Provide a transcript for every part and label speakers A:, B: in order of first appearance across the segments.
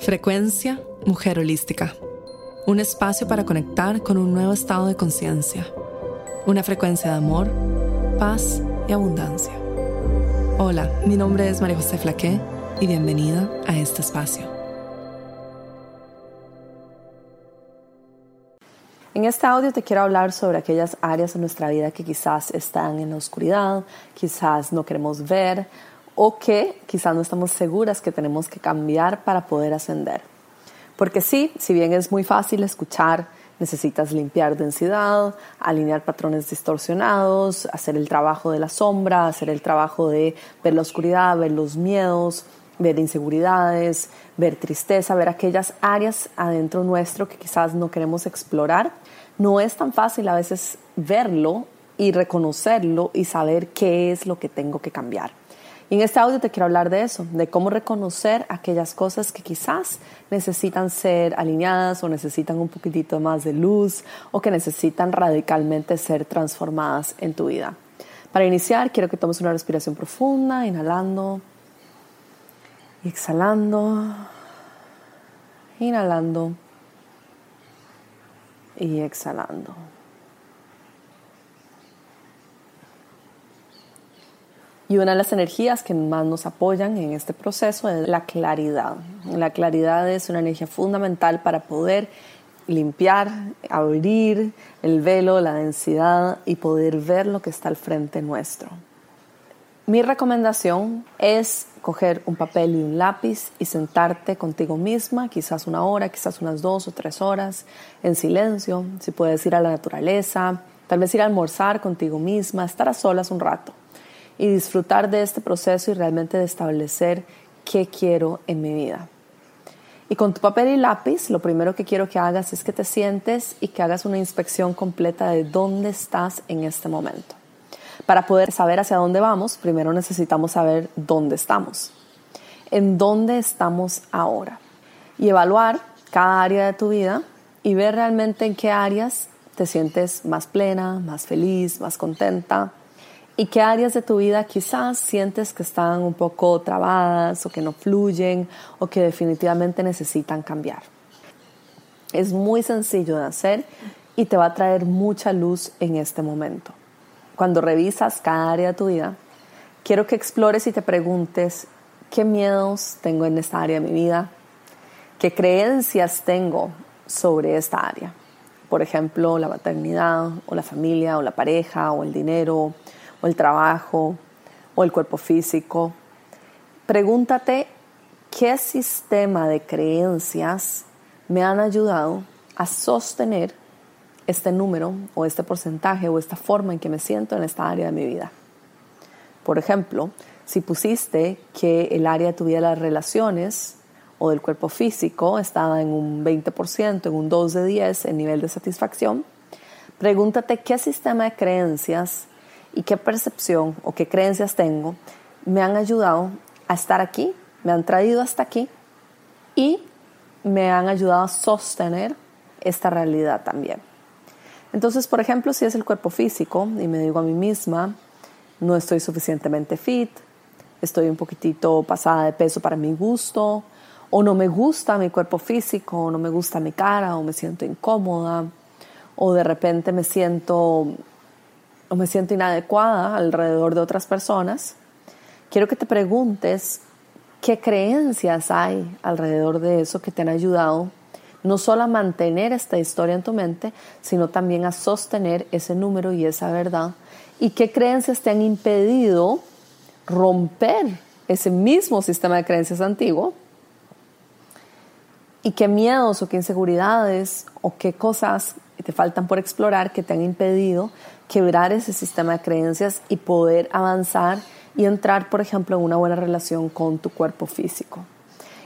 A: Frecuencia Mujer Holística. Un espacio para conectar con un nuevo estado de conciencia. Una frecuencia de amor, paz y abundancia. Hola, mi nombre es María José Flaqué y bienvenida a este espacio.
B: En este audio te quiero hablar sobre aquellas áreas de nuestra vida que quizás están en la oscuridad, quizás no queremos ver o que quizás no estamos seguras que tenemos que cambiar para poder ascender. Porque sí, si bien es muy fácil escuchar, necesitas limpiar densidad, alinear patrones distorsionados, hacer el trabajo de la sombra, hacer el trabajo de ver la oscuridad, ver los miedos, ver inseguridades, ver tristeza, ver aquellas áreas adentro nuestro que quizás no queremos explorar. No es tan fácil a veces verlo y reconocerlo y saber qué es lo que tengo que cambiar. Y en este audio te quiero hablar de eso, de cómo reconocer aquellas cosas que quizás necesitan ser alineadas o necesitan un poquitito más de luz o que necesitan radicalmente ser transformadas en tu vida. Para iniciar, quiero que tomes una respiración profunda, inhalando y exhalando, inhalando y exhalando. Y una de las energías que más nos apoyan en este proceso es la claridad. La claridad es una energía fundamental para poder limpiar, abrir el velo, la densidad y poder ver lo que está al frente nuestro. Mi recomendación es coger un papel y un lápiz y sentarte contigo misma, quizás una hora, quizás unas dos o tres horas, en silencio, si puedes ir a la naturaleza, tal vez ir a almorzar contigo misma, estar a solas un rato y disfrutar de este proceso y realmente de establecer qué quiero en mi vida. Y con tu papel y lápiz, lo primero que quiero que hagas es que te sientes y que hagas una inspección completa de dónde estás en este momento. Para poder saber hacia dónde vamos, primero necesitamos saber dónde estamos. En dónde estamos ahora. Y evaluar cada área de tu vida y ver realmente en qué áreas te sientes más plena, más feliz, más contenta, y qué áreas de tu vida quizás sientes que están un poco trabadas o que no fluyen o que definitivamente necesitan cambiar. Es muy sencillo de hacer y te va a traer mucha luz en este momento. Cuando revisas cada área de tu vida, quiero que explores y te preguntes qué miedos tengo en esta área de mi vida, qué creencias tengo sobre esta área. Por ejemplo, la maternidad o la familia o la pareja o el dinero o el trabajo o el cuerpo físico. Pregúntate qué sistema de creencias me han ayudado a sostener este número o este porcentaje o esta forma en que me siento en esta área de mi vida. Por ejemplo, si pusiste que el área de las relaciones o del cuerpo físico estaba en un 20%, en un 2 de 10 en nivel de satisfacción, pregúntate qué sistema de creencias y qué percepción o qué creencias tengo me han ayudado a estar aquí, me han traído hasta aquí y me han ayudado a sostener esta realidad también. Entonces, por ejemplo, si es el cuerpo físico y me digo a mí misma, no estoy suficientemente fit, estoy un poquitito pasada de peso para mi gusto, o no me gusta mi cuerpo físico, o no me gusta mi cara, o me siento incómoda, o de repente me siento o me siento inadecuada alrededor de otras personas, quiero que te preguntes qué creencias hay alrededor de eso que te han ayudado no solo a mantener esta historia en tu mente, sino también a sostener ese número y esa verdad. Y qué creencias te han impedido romper ese mismo sistema de creencias antiguo. Y qué miedos o qué inseguridades o qué cosas te faltan por explorar que te han impedido quebrar ese sistema de creencias y poder avanzar y entrar, por ejemplo, en una buena relación con tu cuerpo físico.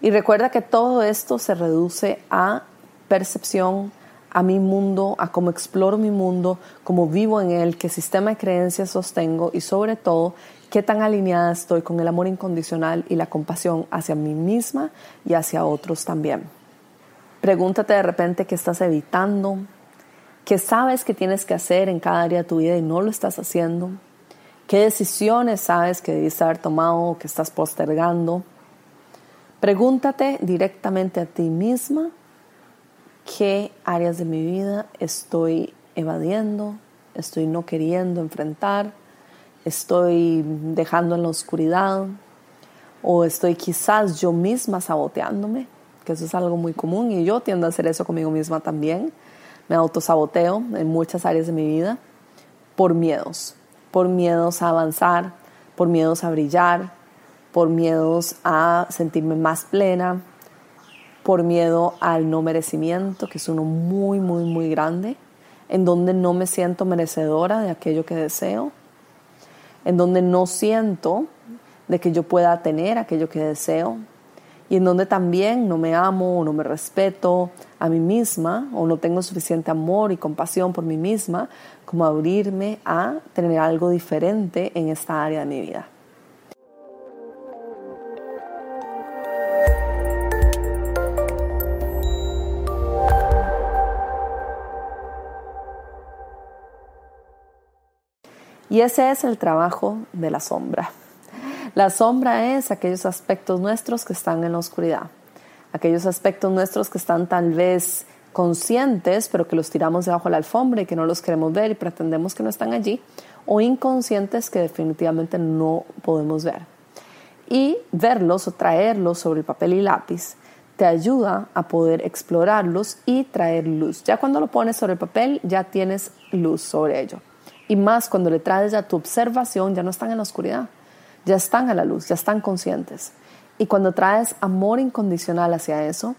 B: Y recuerda que todo esto se reduce a percepción, a mi mundo, a cómo exploro mi mundo, cómo vivo en él, qué sistema de creencias sostengo y sobre todo qué tan alineada estoy con el amor incondicional y la compasión hacia mí misma y hacia otros también. Pregúntate de repente qué estás evitando, qué sabes que tienes que hacer en cada área de tu vida y no lo estás haciendo, qué decisiones sabes que debes haber tomado o que estás postergando. Pregúntate directamente a ti misma qué áreas de mi vida estoy evadiendo, estoy no queriendo enfrentar, estoy dejando en la oscuridad o estoy quizás yo misma saboteándome, que eso es algo muy común y yo tiendo a hacer eso conmigo misma también. Me autosaboteo en muchas áreas de mi vida por miedos, por miedos a avanzar, por miedos a brillar, por miedos a sentirme más plena, por miedo al no merecimiento, que es uno muy, muy, muy grande, en donde no me siento merecedora de aquello que deseo, en donde no siento de que yo pueda tener aquello que deseo, y en donde también no me amo o no me respeto a mí misma o no tengo suficiente amor y compasión por mí misma como abrirme a tener algo diferente en esta área de mi vida. Y ese es el trabajo de la sombra. La sombra es aquellos aspectos nuestros que están en la oscuridad, aquellos aspectos nuestros que están tal vez conscientes, pero que los tiramos debajo de la alfombra y que no los queremos ver y pretendemos que no están allí, o inconscientes que definitivamente no podemos ver. Y verlos o traerlos sobre el papel y lápiz te ayuda a poder explorarlos y traer luz. Ya cuando lo pones sobre el papel, ya tienes luz sobre ello. Y más cuando le traes a tu observación, ya no están en la oscuridad, ya están a la luz, ya están conscientes. Y cuando traes amor incondicional hacia eso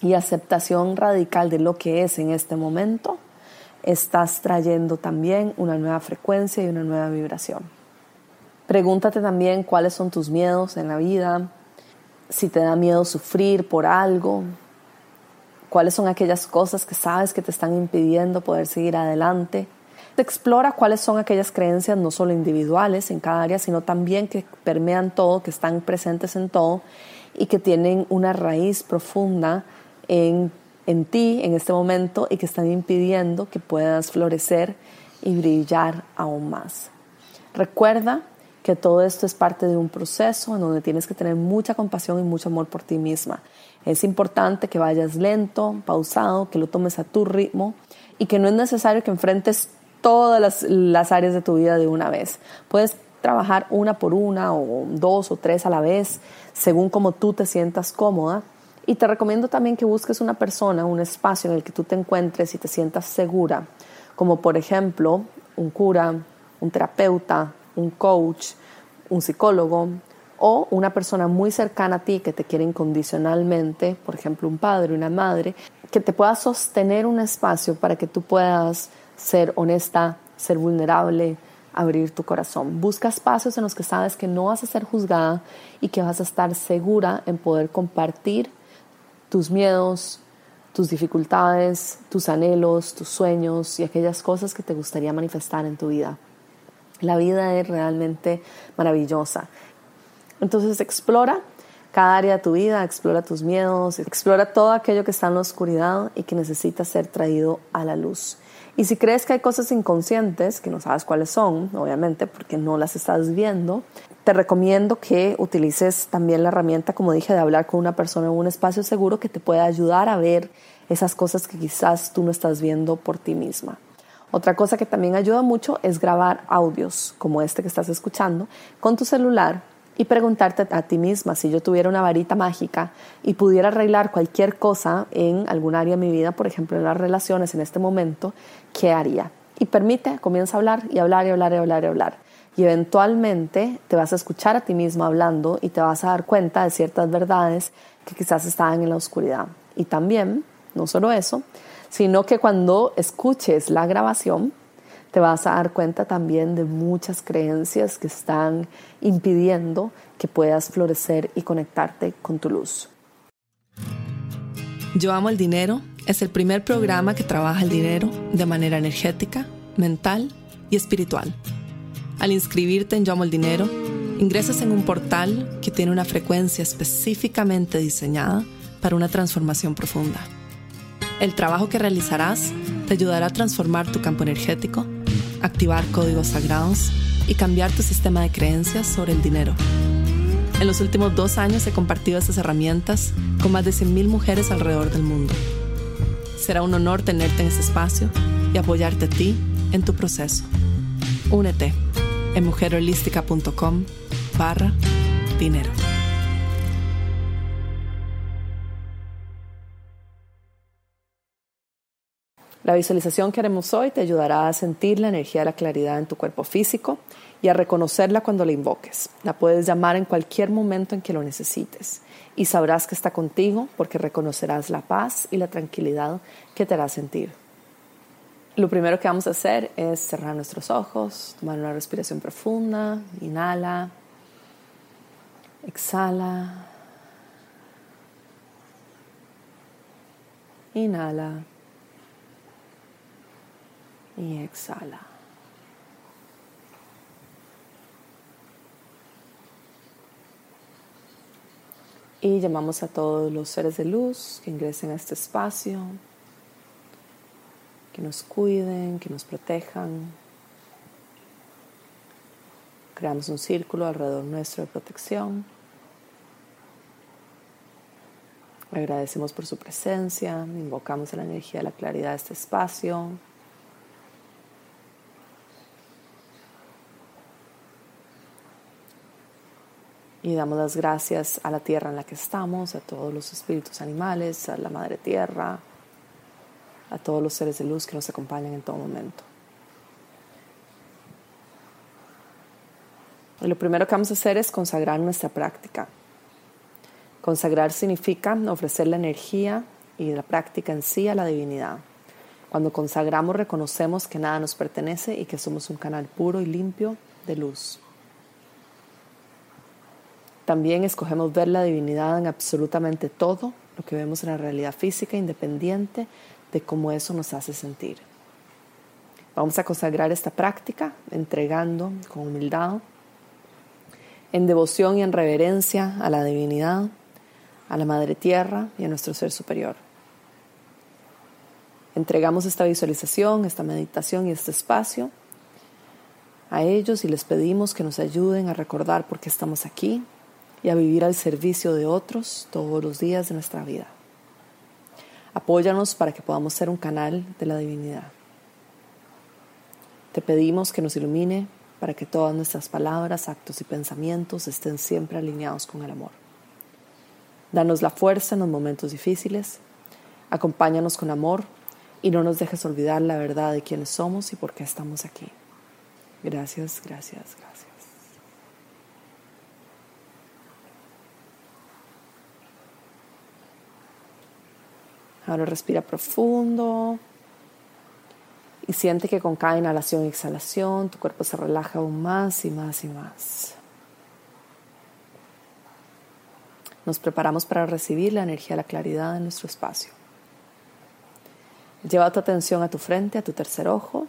B: y aceptación radical de lo que es en este momento, estás trayendo también una nueva frecuencia y una nueva vibración. Pregúntate también cuáles son tus miedos en la vida, si te da miedo sufrir por algo, cuáles son aquellas cosas que sabes que te están impidiendo poder seguir adelante explora cuáles son aquellas creencias no solo individuales en cada área, sino también que permean todo, que están presentes en todo y que tienen una raíz profunda en, en ti en este momento y que están impidiendo que puedas florecer y brillar aún más. Recuerda que todo esto es parte de un proceso en donde tienes que tener mucha compasión y mucho amor por ti misma. Es importante que vayas lento, pausado, que lo tomes a tu ritmo y que no es necesario que enfrentes todas las, áreas de tu vida de una vez. Puedes trabajar una por una o dos o tres a la vez, según como tú te sientas cómoda. Y te recomiendo también que busques una persona, un espacio en el que tú te encuentres y te sientas segura, como por ejemplo un cura, un terapeuta, un coach, un psicólogo o una persona muy cercana a ti que te quiere incondicionalmente, por ejemplo un padre, una madre, que te pueda sostener un espacio para que tú puedas ser honesta, ser vulnerable, abrir tu corazón. Busca espacios en los que sabes que no vas a ser juzgada y que vas a estar segura en poder compartir tus miedos, tus dificultades, tus anhelos, tus sueños y aquellas cosas que te gustaría manifestar en tu vida. La vida es realmente maravillosa. Entonces explora cada área de tu vida, explora tus miedos, explora todo aquello que está en la oscuridad y que necesita ser traído a la luz. Y si crees que hay cosas inconscientes, que no sabes cuáles son, obviamente, porque no las estás viendo, te recomiendo que utilices también la herramienta, como dije, de hablar con una persona en un espacio seguro que te pueda ayudar a ver esas cosas que quizás tú no estás viendo por ti misma. Otra cosa que también ayuda mucho es grabar audios como este que estás escuchando con tu celular y preguntarte a ti misma, si yo tuviera una varita mágica y pudiera arreglar cualquier cosa en algún área de mi vida, por ejemplo en las relaciones en este momento, ¿qué haría? Y permite, comienza a hablar y hablar y hablar y hablar y hablar. Y eventualmente te vas a escuchar a ti misma hablando y te vas a dar cuenta de ciertas verdades que quizás estaban en la oscuridad. Y también, no solo eso, sino que cuando escuches la grabación, te vas a dar cuenta también de muchas creencias que están impidiendo que puedas florecer y conectarte con tu luz.
A: Yo amo el dinero es el primer programa que trabaja el dinero de manera energética, mental y espiritual. Al inscribirte en Yo amo el dinero, ingresas en un portal que tiene una frecuencia específicamente diseñada para una transformación profunda. El trabajo que realizarás te ayudará a transformar tu campo energético activar códigos sagrados y cambiar tu sistema de creencias sobre el dinero. En los últimos dos años he compartido estas herramientas con más de 100.000 mujeres alrededor del mundo. Será un honor tenerte en este espacio y apoyarte a ti en tu proceso. Únete en mujerholística.com barra dinero.
B: La visualización que haremos hoy te ayudará a sentir la energía de la claridad en tu cuerpo físico y a reconocerla cuando la invoques. La puedes llamar en cualquier momento en que lo necesites. Y sabrás que está contigo porque reconocerás la paz y la tranquilidad que te hará sentir. Lo primero que vamos a hacer es cerrar nuestros ojos, tomar una respiración profunda, inhala, exhala, inhala y exhala. Y llamamos a todos los seres de luz que ingresen a este espacio, que nos cuiden, que nos protejan. Creamos un círculo alrededor nuestro de protección. Agradecemos por su presencia, invocamos la energía de la claridad de este espacio. Y damos las gracias a la tierra en la que estamos, a todos los espíritus animales, a la madre tierra, a todos los seres de luz que nos acompañan en todo momento. Y lo primero que vamos a hacer es consagrar nuestra práctica. Consagrar significa ofrecer la energía y la práctica en sí a la divinidad. Cuando consagramos reconocemos que nada nos pertenece y que somos un canal puro y limpio de luz. También escogemos ver la divinidad en absolutamente todo lo que vemos en la realidad física, independiente de cómo eso nos hace sentir. Vamos a consagrar esta práctica entregando con humildad, en devoción y en reverencia a la divinidad, a la Madre Tierra y a nuestro Ser Superior. Entregamos esta visualización, esta meditación y este espacio a ellos y les pedimos que nos ayuden a recordar por qué estamos aquí, y a vivir al servicio de otros todos los días de nuestra vida. Apóyanos para que podamos ser un canal de la divinidad. Te pedimos que nos ilumine para que todas nuestras palabras, actos y pensamientos estén siempre alineados con el amor. Danos la fuerza en los momentos difíciles, acompáñanos con amor y no nos dejes olvidar la verdad de quiénes somos y por qué estamos aquí. Gracias, gracias, gracias. Ahora respira profundo y siente que con cada inhalación y exhalación tu cuerpo se relaja aún más y más y más. Nos preparamos para recibir la energía de la claridad en nuestro espacio. Lleva tu atención a tu frente, a tu tercer ojo,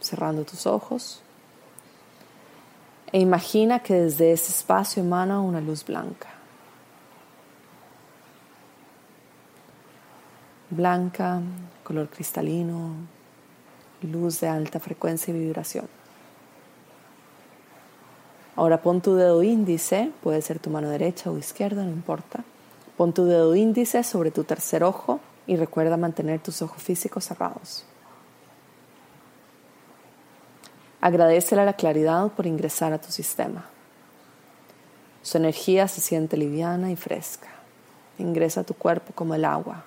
B: cerrando tus ojos. E imagina que desde ese espacio emana una luz blanca. Blanca, color cristalino, luz de alta frecuencia y vibración. Ahora pon tu dedo índice, puede ser tu mano derecha o izquierda, no importa. Pon tu dedo índice sobre tu tercer ojo y recuerda mantener tus ojos físicos cerrados. Agradecele a la claridad por ingresar a tu sistema. Su energía se siente liviana y fresca. Ingresa a tu cuerpo como el agua,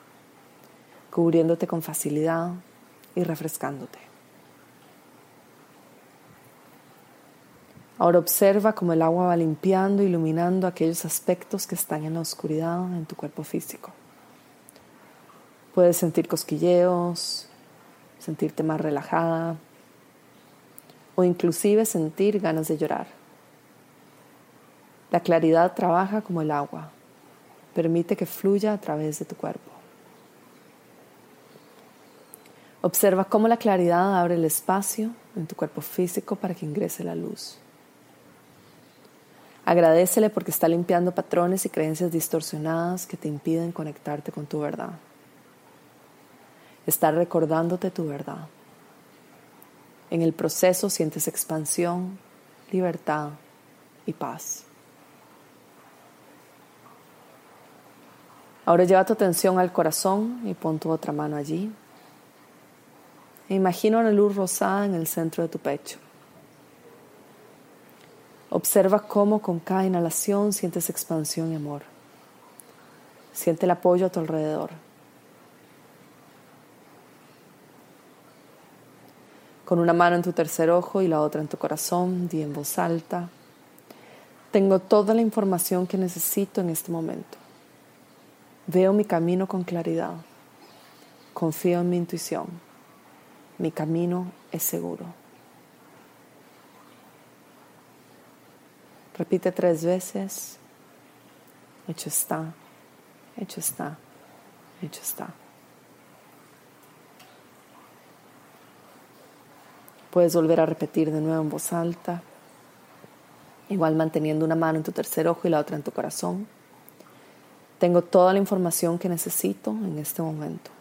B: cubriéndote con facilidad y refrescándote. Ahora observa cómo el agua va limpiando, iluminando aquellos aspectos que están en la oscuridad en tu cuerpo físico. Puedes sentir cosquilleos, sentirte más relajada o inclusive sentir ganas de llorar. La claridad trabaja como el agua, permite que fluya a través de tu cuerpo. Observa cómo la claridad abre el espacio en tu cuerpo físico para que ingrese la luz. Agradecele porque está limpiando patrones y creencias distorsionadas que te impiden conectarte con tu verdad. Está recordándote tu verdad. En el proceso sientes expansión, libertad y paz. Ahora lleva tu atención al corazón y pon tu otra mano allí. Imagina una luz rosada en el centro de tu pecho. Observa cómo con cada inhalación sientes expansión y amor. Siente el apoyo a tu alrededor. Con una mano en tu tercer ojo y la otra en tu corazón, di en voz alta, tengo toda la información que necesito en este momento. Veo mi camino con claridad. Confío en mi intuición. Mi camino es seguro. Repite tres veces. Hecho está, hecho está, hecho está. Puedes volver a repetir de nuevo en voz alta, igual manteniendo una mano en tu tercer ojo y la otra en tu corazón. Tengo toda la información que necesito en este momento.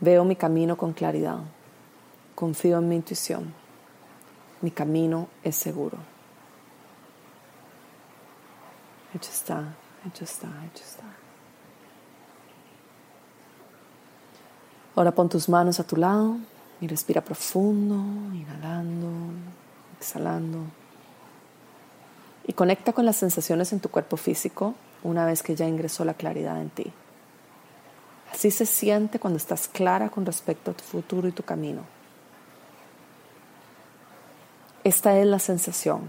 B: Veo mi camino con claridad. Confío en mi intuición. Mi camino es seguro. Hecho está, hecho está, hecho está. Ahora pon tus manos a tu lado y respira profundo, inhalando, exhalando. Y conecta con las sensaciones en tu cuerpo físico una vez que ya ingresó la claridad en ti. Así se siente cuando estás clara con respecto a tu futuro y tu camino. Esta es la sensación.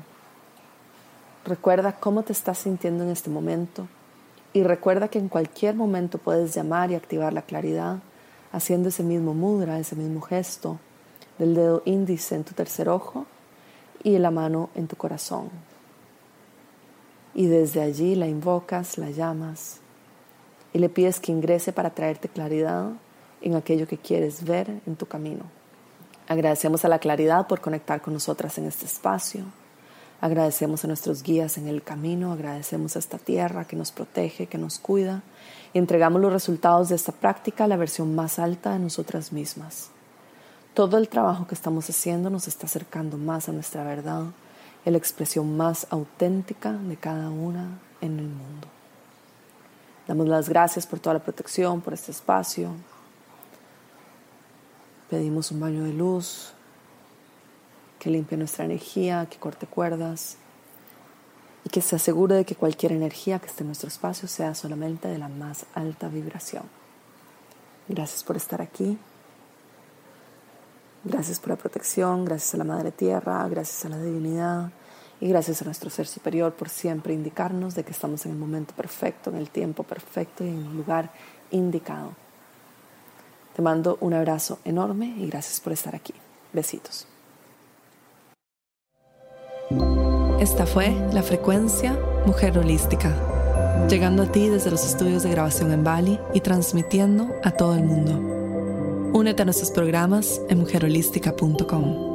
B: Recuerda cómo te estás sintiendo en este momento y recuerda que en cualquier momento puedes llamar y activar la claridad haciendo ese mismo mudra, ese mismo gesto del dedo índice en tu tercer ojo y la mano en tu corazón. Y desde allí la invocas, la llamas y le pides que ingrese para traerte claridad en aquello que quieres ver en tu camino. Agradecemos a la claridad por conectar con nosotras en este espacio. Agradecemos a nuestros guías en el camino, agradecemos a esta tierra que nos protege, que nos cuida y entregamos los resultados de esta práctica a la versión más alta de nosotras mismas. Todo el trabajo que estamos haciendo nos está acercando más a nuestra verdad a la expresión más auténtica de cada una en el mundo. Damos las gracias por toda la protección, por este espacio. Pedimos un baño de luz, que limpie nuestra energía, que corte cuerdas y que se asegure de que cualquier energía que esté en nuestro espacio sea solamente de la más alta vibración. Gracias por estar aquí. Gracias por la protección, gracias a la Madre Tierra, gracias a la divinidad y gracias a nuestro Ser Superior por siempre indicarnos de que estamos en el momento perfecto, en el tiempo perfecto y en el lugar indicado. Te mando un abrazo enorme y gracias por estar aquí. Besitos.
A: Esta fue la frecuencia Mujer Holística, llegando a ti desde los estudios de grabación en Bali y transmitiendo a todo el mundo. Únete a nuestros programas en mujerholística.com.